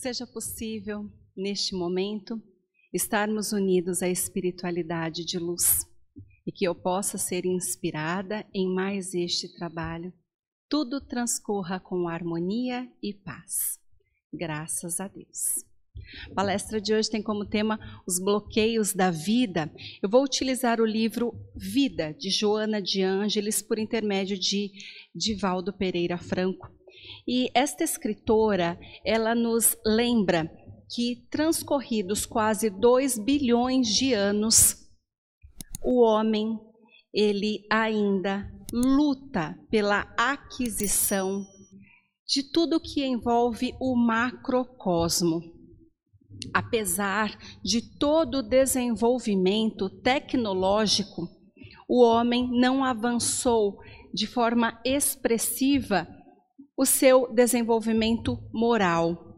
seja possível, neste momento, estarmos unidos à espiritualidade de luz e que eu possa ser inspirada em mais este trabalho. Tudo transcorra com harmonia e paz. Graças a Deus. A palestra de hoje tem como tema os bloqueios da vida. Eu vou utilizar o livro Vida, de Joana de Ângeles, por intermédio de Divaldo Pereira Franco. E esta escritora, ela nos lembra que transcorridos quase 2 bilhões de anos, o homem ele ainda luta pela aquisição de tudo que envolve o macrocosmo. Apesar de todo o desenvolvimento tecnológico, o homem não avançou de forma expressiva o seu desenvolvimento moral.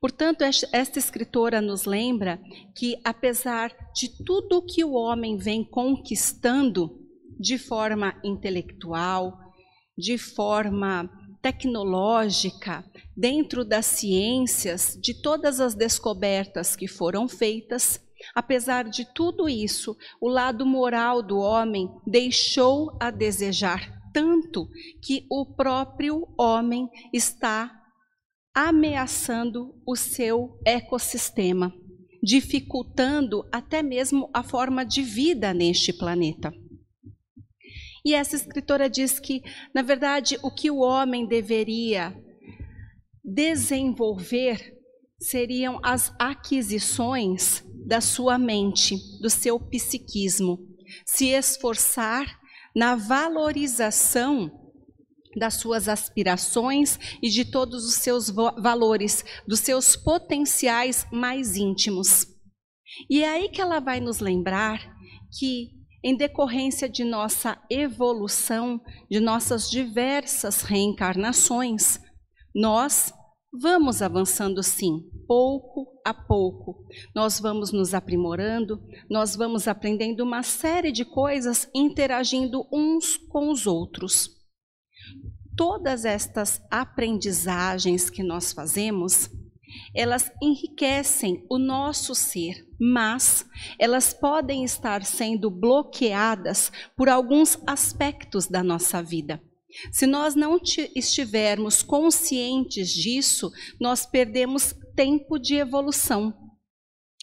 Portanto, esta escritora nos lembra que, apesar de tudo que o homem vem conquistando de forma intelectual, de forma tecnológica, dentro das ciências, de todas as descobertas que foram feitas, apesar de tudo isso, o lado moral do homem deixou a desejar tanto que o próprio homem está ameaçando o seu ecossistema, dificultando até mesmo a forma de vida neste planeta. E essa escritora diz que, na verdade, o que o homem deveria desenvolver seriam as aquisições da sua mente, do seu psiquismo, se esforçar na valorização das suas aspirações e de todos os seus valores, dos seus potenciais mais íntimos. E é aí que ela vai nos lembrar que, em decorrência de nossa evolução, de nossas diversas reencarnações, nós vamos avançando sim, pouco a pouco. Nós vamos nos aprimorando, nós vamos aprendendo uma série de coisas, interagindo uns com os outros todas estas aprendizagens que nós fazemos, elas enriquecem o nosso ser, mas elas podem estar sendo bloqueadas por alguns aspectos da nossa vida. Se nós não estivermos conscientes disso, nós perdemos tempo de evolução.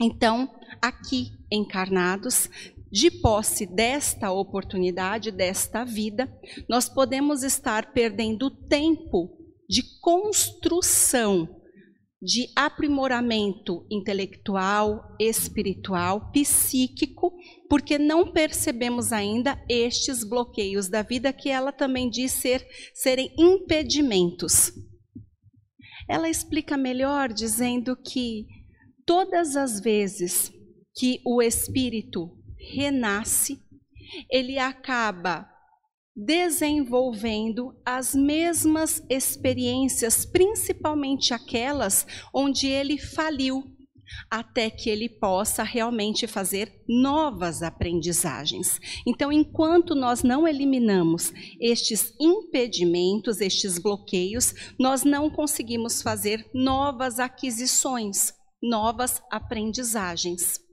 Então, aqui encarnados, de posse desta oportunidade, desta vida, nós podemos estar perdendo tempo de construção, de aprimoramento intelectual, espiritual, psíquico, porque não percebemos ainda estes bloqueios da vida que ela também diz ser, serem impedimentos. Ela explica melhor dizendo que todas as vezes que o espírito renasce, ele acaba desenvolvendo as mesmas experiências, principalmente aquelas onde ele faliu, até que ele possa realmente fazer novas aprendizagens. Então, enquanto nós não eliminamos estes impedimentos, estes bloqueios, nós não conseguimos fazer novas aquisições, novas aprendizagens.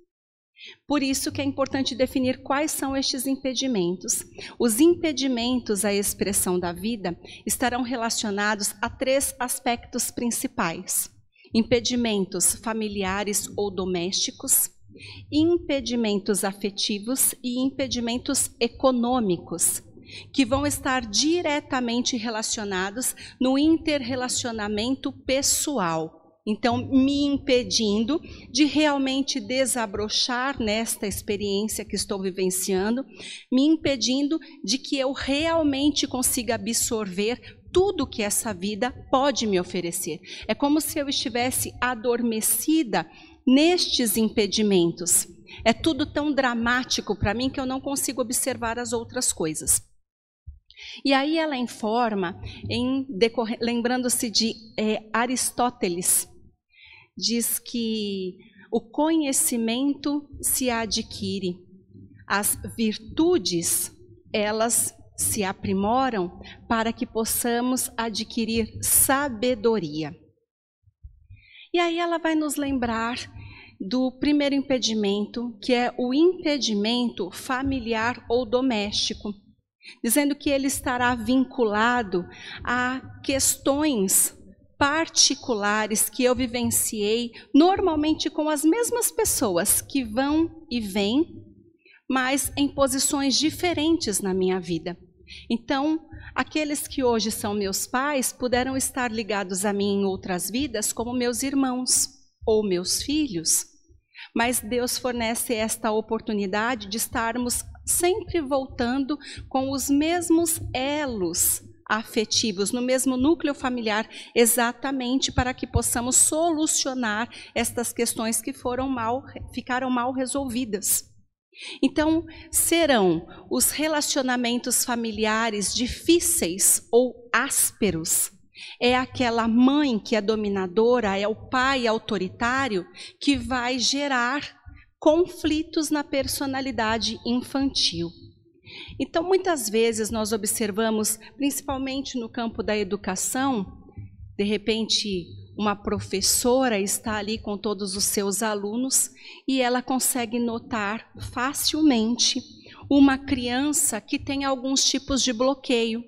Por isso que é importante definir quais são estes impedimentos. Os impedimentos à expressão da vida estarão relacionados a três aspectos principais: impedimentos familiares ou domésticos, impedimentos afetivos e impedimentos econômicos, que vão estar diretamente relacionados no interrelacionamento pessoal então, me impedindo de realmente desabrochar nesta experiência que estou vivenciando, me impedindo de que eu realmente consiga absorver tudo que essa vida pode me oferecer. É como se eu estivesse adormecida nestes impedimentos. É tudo tão dramático para mim que eu não consigo observar as outras coisas. E aí ela informa, lembrando-se de é, Aristóteles, diz que o conhecimento se adquire, as virtudes, elas se aprimoram para que possamos adquirir sabedoria. E aí ela vai nos lembrar do primeiro impedimento, que é o impedimento familiar ou doméstico, dizendo que ele estará vinculado a questões particulares que eu vivenciei, normalmente com as mesmas pessoas que vão e vêm, mas em posições diferentes na minha vida. Então, aqueles que hoje são meus pais puderam estar ligados a mim em outras vidas como meus irmãos ou meus filhos. Mas Deus fornece esta oportunidade de estarmos sempre voltando com os mesmos elos afetivos, no mesmo núcleo familiar, exatamente para que possamos solucionar estas questões que foram mal, ficaram mal resolvidas. Então, serão os relacionamentos familiares difíceis ou ásperos. É aquela mãe que é dominadora, é o pai autoritário que vai gerar conflitos na personalidade infantil. Então, muitas vezes nós observamos, principalmente no campo da educação, de repente uma professora está ali com todos os seus alunos e ela consegue notar facilmente uma criança que tem alguns tipos de bloqueio.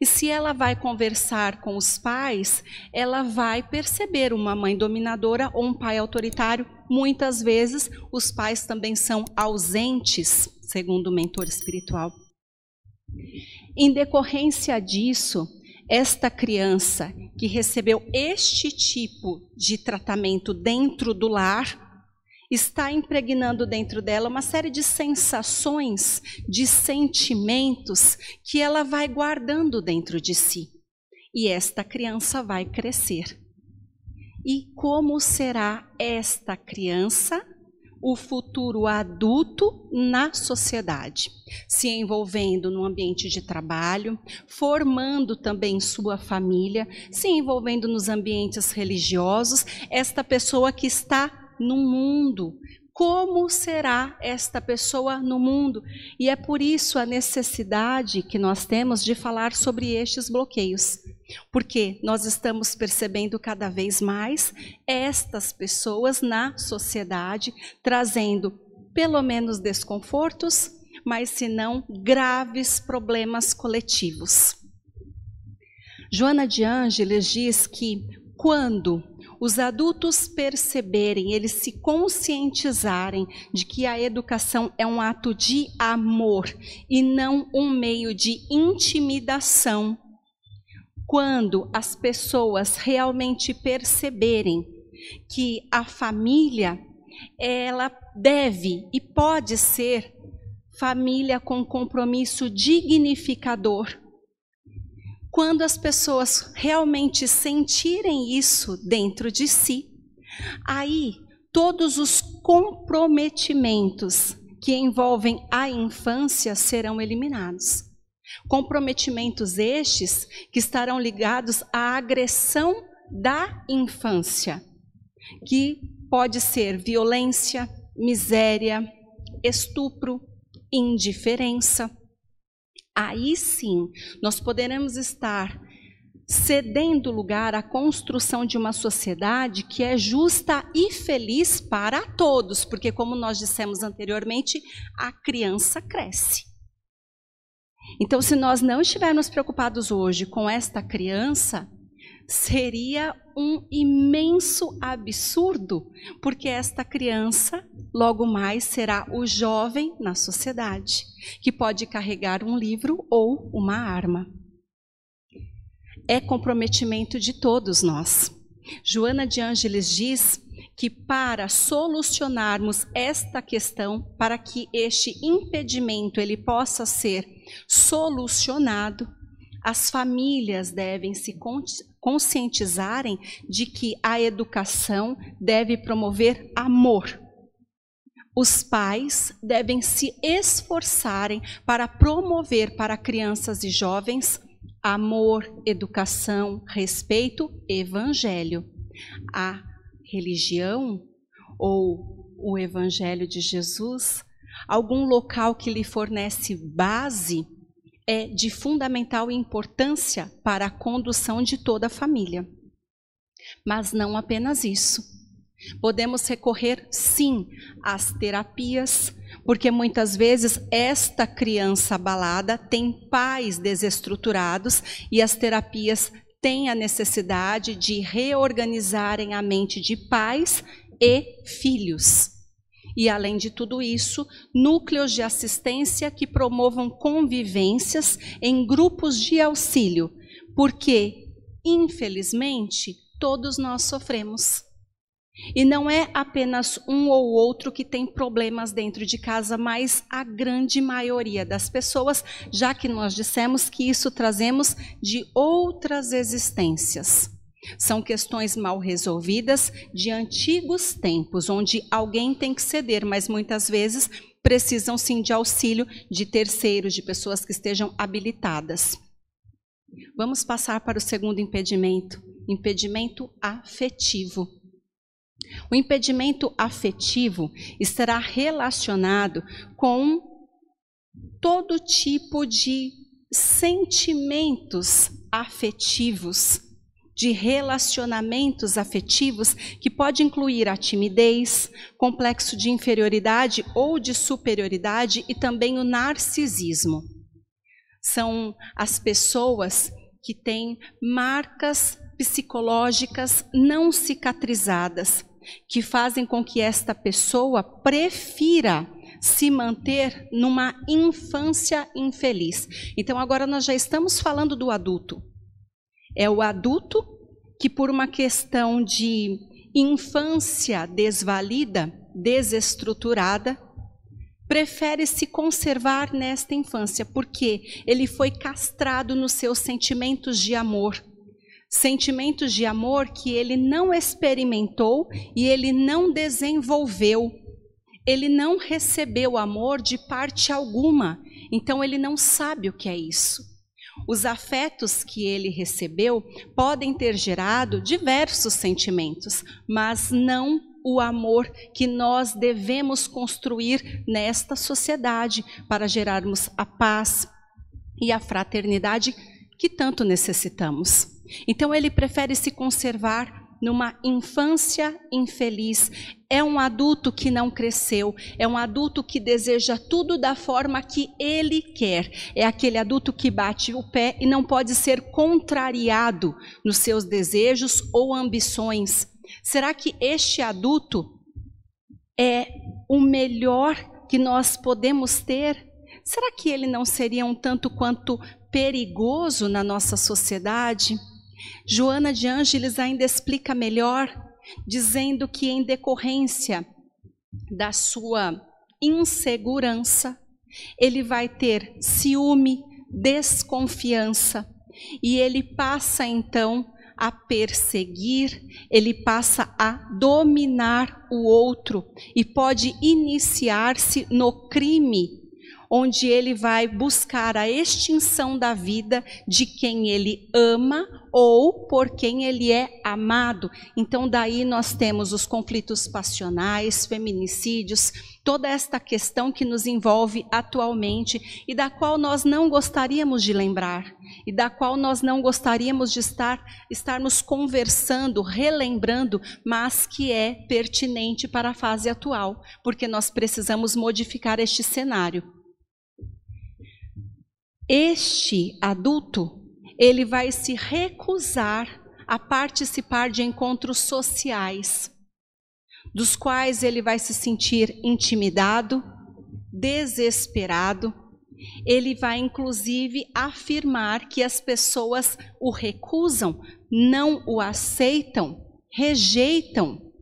E se ela vai conversar com os pais, ela vai perceber uma mãe dominadora ou um pai autoritário. Muitas vezes os pais também são ausentes, segundo o mentor espiritual. Em decorrência disso, esta criança que recebeu este tipo de tratamento dentro do lar está impregnando dentro dela uma série de sensações, de sentimentos que ela vai guardando dentro de si. E esta criança vai crescer. E como será esta criança o futuro adulto na sociedade, se envolvendo no ambiente de trabalho, formando também sua família, se envolvendo nos ambientes religiosos, esta pessoa que está no mundo. Como será esta pessoa no mundo? E é por isso a necessidade que nós temos de falar sobre estes bloqueios. Porque nós estamos percebendo cada vez mais estas pessoas na sociedade trazendo pelo menos desconfortos, mas se não graves problemas coletivos. Joana de Ângeles diz que quando os adultos perceberem, eles se conscientizarem de que a educação é um ato de amor e não um meio de intimidação, quando as pessoas realmente perceberem que a família ela deve e pode ser família com compromisso dignificador. Quando as pessoas realmente sentirem isso dentro de si, aí todos os comprometimentos que envolvem a infância serão eliminados. Comprometimentos estes que estarão ligados à agressão da infância, que pode ser violência, miséria, estupro, indiferença. Aí sim, nós poderemos estar cedendo lugar à construção de uma sociedade que é justa e feliz para todos, porque, como nós dissemos anteriormente, a criança cresce. Então, se nós não estivermos preocupados hoje com esta criança, seria um imenso absurdo, porque esta criança logo mais será o jovem na sociedade, que pode carregar um livro ou uma arma. É comprometimento de todos nós. Joana de Ângeles diz que para solucionarmos esta questão, para que este impedimento ele possa ser solucionado, as famílias devem se conscientizarem de que a educação deve promover amor. Os pais devem se esforçarem para promover para crianças e jovens amor, educação, respeito, evangelho. A religião ou o evangelho de Jesus, algum local que lhe fornece base é de fundamental importância para a condução de toda a família. Mas não apenas isso. Podemos recorrer, sim, às terapias, porque muitas vezes esta criança abalada tem pais desestruturados e as terapias têm a necessidade de reorganizarem a mente de pais e filhos. E além de tudo isso, núcleos de assistência que promovam convivências em grupos de auxílio, porque, infelizmente, todos nós sofremos. E não é apenas um ou outro que tem problemas dentro de casa, mas a grande maioria das pessoas, já que nós dissemos que isso trazemos de outras existências. São questões mal resolvidas de antigos tempos, onde alguém tem que ceder, mas muitas vezes precisam sim de auxílio de terceiros, de pessoas que estejam habilitadas. Vamos passar para o segundo impedimento, impedimento afetivo. O impedimento afetivo estará relacionado com todo tipo de sentimentos afetivos de relacionamentos afetivos que pode incluir a timidez, complexo de inferioridade ou de superioridade e também o narcisismo. São as pessoas que têm marcas psicológicas não cicatrizadas, que fazem com que esta pessoa prefira se manter numa infância infeliz. Então agora nós já estamos falando do adulto. É o adulto que, por uma questão de infância desvalida, desestruturada, prefere se conservar nesta infância, porque ele foi castrado nos seus sentimentos de amor. Sentimentos de amor que ele não experimentou e ele não desenvolveu. Ele não recebeu amor de parte alguma, então ele não sabe o que é isso. Os afetos que ele recebeu podem ter gerado diversos sentimentos, mas não o amor que nós devemos construir nesta sociedade para gerarmos a paz e a fraternidade que tanto necessitamos. Então ele prefere se conservar numa infância infeliz. É um adulto que não cresceu, é um adulto que deseja tudo da forma que ele quer. É aquele adulto que bate o pé e não pode ser contrariado nos seus desejos ou ambições. Será que este adulto é o melhor que nós podemos ter? Será que ele não seria um tanto quanto perigoso na nossa sociedade? Joana de Ângeles ainda explica melhor, dizendo que em decorrência da sua insegurança, ele vai ter ciúme, desconfiança, e ele passa então a perseguir, ele passa a dominar o outro e pode iniciar-se no crime onde ele vai buscar a extinção da vida de quem ele ama ou por quem ele é amado. Então, daí nós temos os conflitos passionais, feminicídios, toda esta questão que nos envolve atualmente e da qual nós não gostaríamos de lembrar e da qual nós não gostaríamos de estar estarmos conversando, relembrando, mas que é pertinente para a fase atual, porque nós precisamos modificar este cenário. Este adulto, ele vai se recusar a participar de encontros sociais, dos quais ele vai se sentir intimidado, desesperado. Ele vai inclusive afirmar que as pessoas o recusam, não o aceitam, rejeitam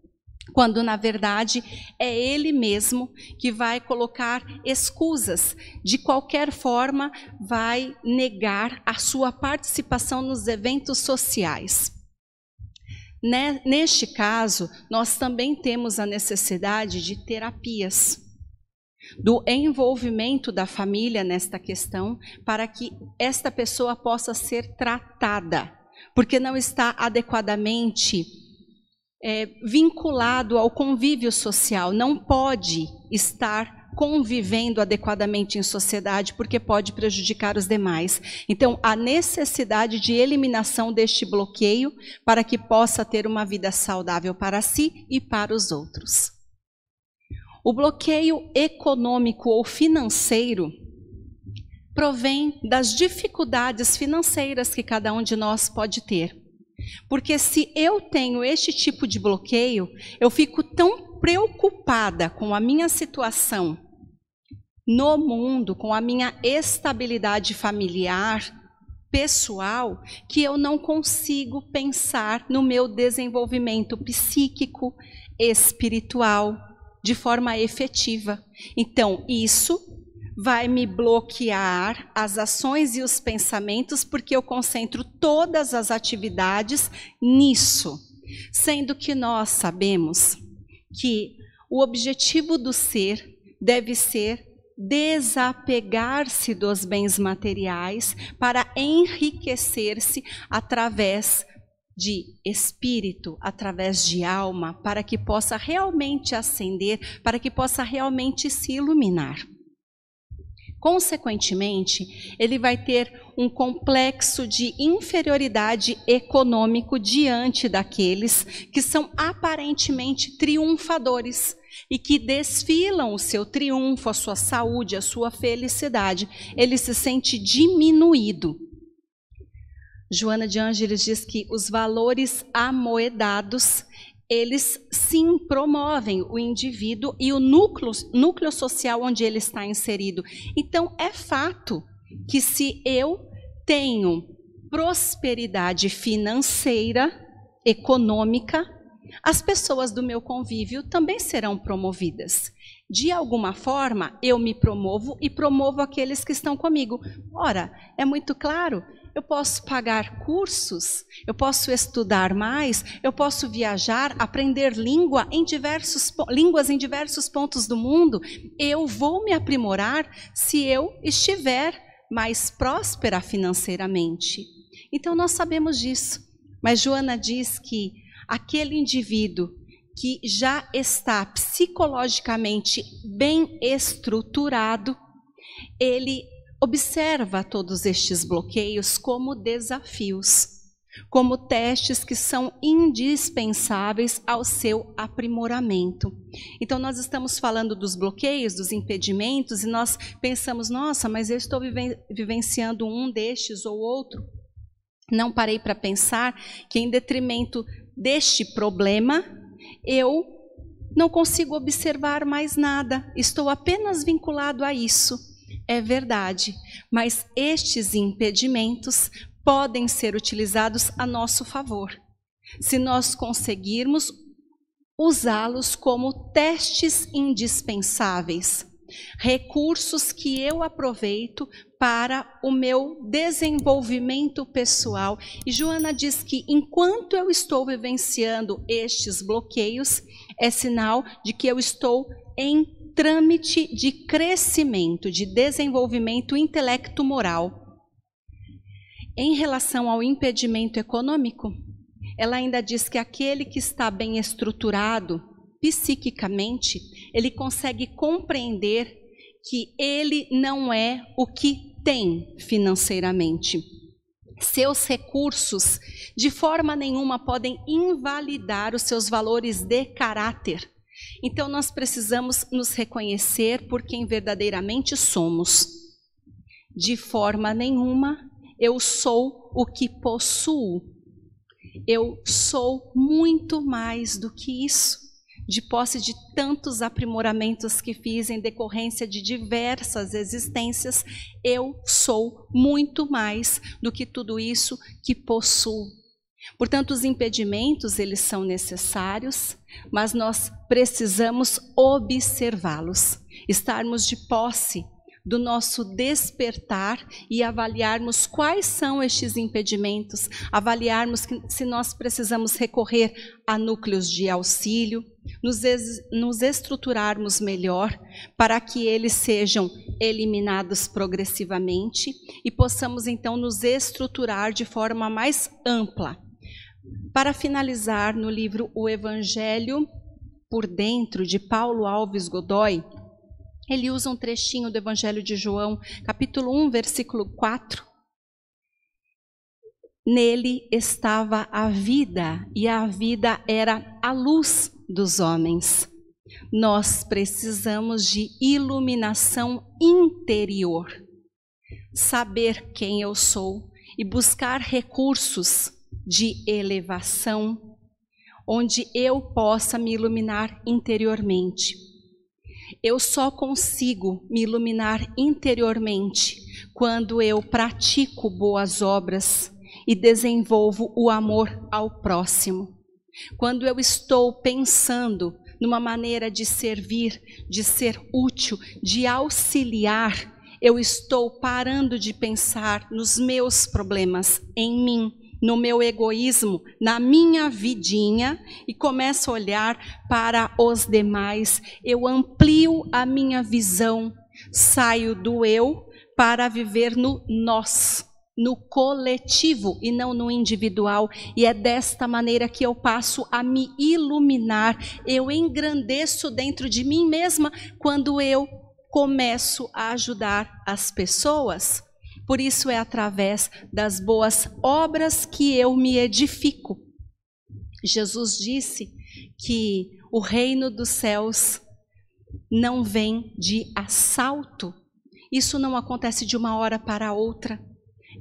quando na verdade é ele mesmo que vai colocar escusas, de qualquer forma vai negar a sua participação nos eventos sociais. Neste caso, nós também temos a necessidade de terapias, do envolvimento da família nesta questão, para que esta pessoa possa ser tratada, porque não está adequadamente é, vinculado ao convívio social, não pode estar convivendo adequadamente em sociedade, porque pode prejudicar os demais. Então, a necessidade de eliminação deste bloqueio para que possa ter uma vida saudável para si e para os outros. O bloqueio econômico ou financeiro provém das dificuldades financeiras que cada um de nós pode ter. Porque se eu tenho este tipo de bloqueio, eu fico tão preocupada com a minha situação no mundo, com a minha estabilidade familiar, pessoal, que eu não consigo pensar no meu desenvolvimento psíquico, espiritual, de forma efetiva. Então, isso vai me bloquear as ações e os pensamentos, porque eu concentro todas as atividades nisso. Sendo que nós sabemos que o objetivo do ser deve ser desapegar-se dos bens materiais para enriquecer-se através de espírito, através de alma, para que possa realmente ascender, para que possa realmente se iluminar. Consequentemente, ele vai ter um complexo de inferioridade econômico diante daqueles que são aparentemente triunfadores e que desfilam o seu triunfo, a sua saúde, a sua felicidade. Ele se sente diminuído. Joana de Ângeles diz que os valores amoedados eles sim promovem o indivíduo e o núcleo, núcleo social onde ele está inserido. Então, é fato que se eu tenho prosperidade financeira, econômica, as pessoas do meu convívio também serão promovidas. De alguma forma, eu me promovo e promovo aqueles que estão comigo. Ora, é muito claro eu posso pagar cursos, eu posso estudar mais, eu posso viajar, aprender língua em diversos, línguas em diversos pontos do mundo. Eu vou me aprimorar se eu estiver mais próspera financeiramente. Então nós sabemos disso. Mas Joana diz que aquele indivíduo que já está psicologicamente bem estruturado, ele observa todos estes bloqueios como desafios, como testes que são indispensáveis ao seu aprimoramento. Então, nós estamos falando dos bloqueios, dos impedimentos, e nós pensamos, nossa, mas eu estou vivenciando um destes ou outro. Não parei para pensar que, em detrimento deste problema, eu não consigo observar mais nada, estou apenas vinculado a isso é verdade, mas estes impedimentos podem ser utilizados a nosso favor, se nós conseguirmos usá-los como testes indispensáveis, recursos que eu aproveito para o meu desenvolvimento pessoal. E Joana diz que enquanto eu estou vivenciando estes bloqueios, é sinal de que eu estou em trâmite de crescimento, de desenvolvimento intelecto-moral. Em relação ao impedimento econômico, ela ainda diz que aquele que está bem estruturado psiquicamente, ele consegue compreender que ele não é o que tem financeiramente. Seus recursos, de forma nenhuma, podem invalidar os seus valores de caráter. Então nós precisamos nos reconhecer por quem verdadeiramente somos. De forma nenhuma eu sou o que possuo. Eu sou muito mais do que isso, de posse de tantos aprimoramentos que fiz em decorrência de diversas existências, eu sou muito mais do que tudo isso que possuo. Portanto, os impedimentos, eles são necessários, mas nós precisamos observá-los, estarmos de posse do nosso despertar e avaliarmos quais são estes impedimentos, avaliarmos se nós precisamos recorrer a núcleos de auxílio, nos, nos estruturarmos melhor para que eles sejam eliminados progressivamente e possamos então nos estruturar de forma mais ampla para finalizar, no livro O Evangelho por Dentro, de Paulo Alves Godoy, Ele usa um trechinho do Evangelho de João, capítulo 1, versículo 4. Nele estava a vida, e a vida era a luz dos homens. Nós precisamos de iluminação interior, saber quem eu sou e buscar recursos de elevação, onde eu possa me iluminar interiormente. Eu só consigo me iluminar interiormente quando eu pratico boas obras e desenvolvo o amor ao próximo. Quando eu estou pensando numa maneira de servir, de ser útil, de auxiliar, eu estou parando de pensar nos meus problemas, em mim, no meu egoísmo, na minha vidinha e começo a olhar para os demais. Eu amplio a minha visão, saio do eu para viver no nós, no coletivo e não no individual. E é desta maneira que eu passo a me iluminar. Eu engrandeço dentro de mim mesma quando eu começo a ajudar as pessoas. Por isso é através das boas obras que eu me edifico. Jesus disse que o reino dos céus não vem de assalto. Isso não acontece de uma hora para outra.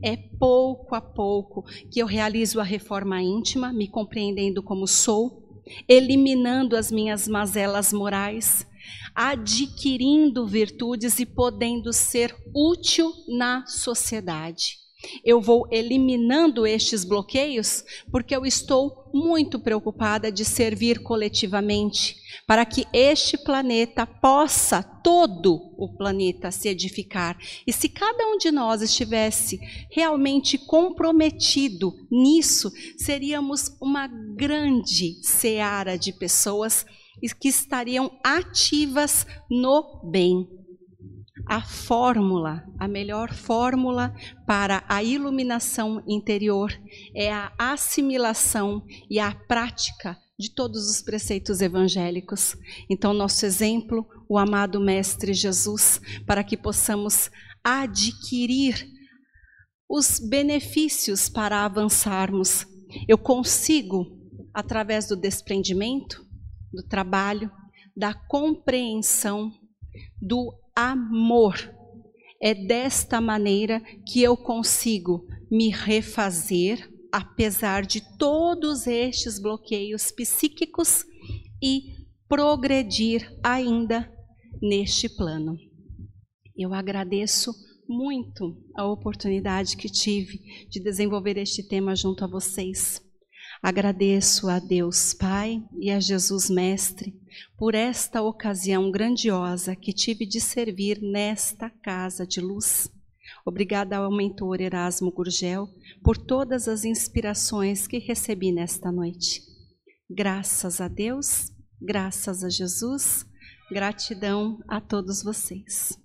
É pouco a pouco que eu realizo a reforma íntima, me compreendendo como sou, eliminando as minhas mazelas morais, adquirindo virtudes e podendo ser útil na sociedade. Eu vou eliminando estes bloqueios porque eu estou muito preocupada de servir coletivamente, para que este planeta possa, todo o planeta, se edificar. E se cada um de nós estivesse realmente comprometido nisso, seríamos uma grande seara de pessoas que estariam ativas no bem. A fórmula, a melhor fórmula para a iluminação interior é a assimilação e a prática de todos os preceitos evangélicos. Então, nosso exemplo, o amado Mestre Jesus, para que possamos adquirir os benefícios para avançarmos. Eu consigo, através do desprendimento, do trabalho, da compreensão, do amor. É desta maneira que eu consigo me refazer, apesar de todos estes bloqueios psíquicos, e progredir ainda neste plano. Eu agradeço muito a oportunidade que tive de desenvolver este tema junto a vocês. Agradeço a Deus Pai e a Jesus Mestre por esta ocasião grandiosa que tive de servir nesta casa de luz. Obrigada ao mentor Erasmo Gurgel por todas as inspirações que recebi nesta noite. Graças a Deus, graças a Jesus, gratidão a todos vocês.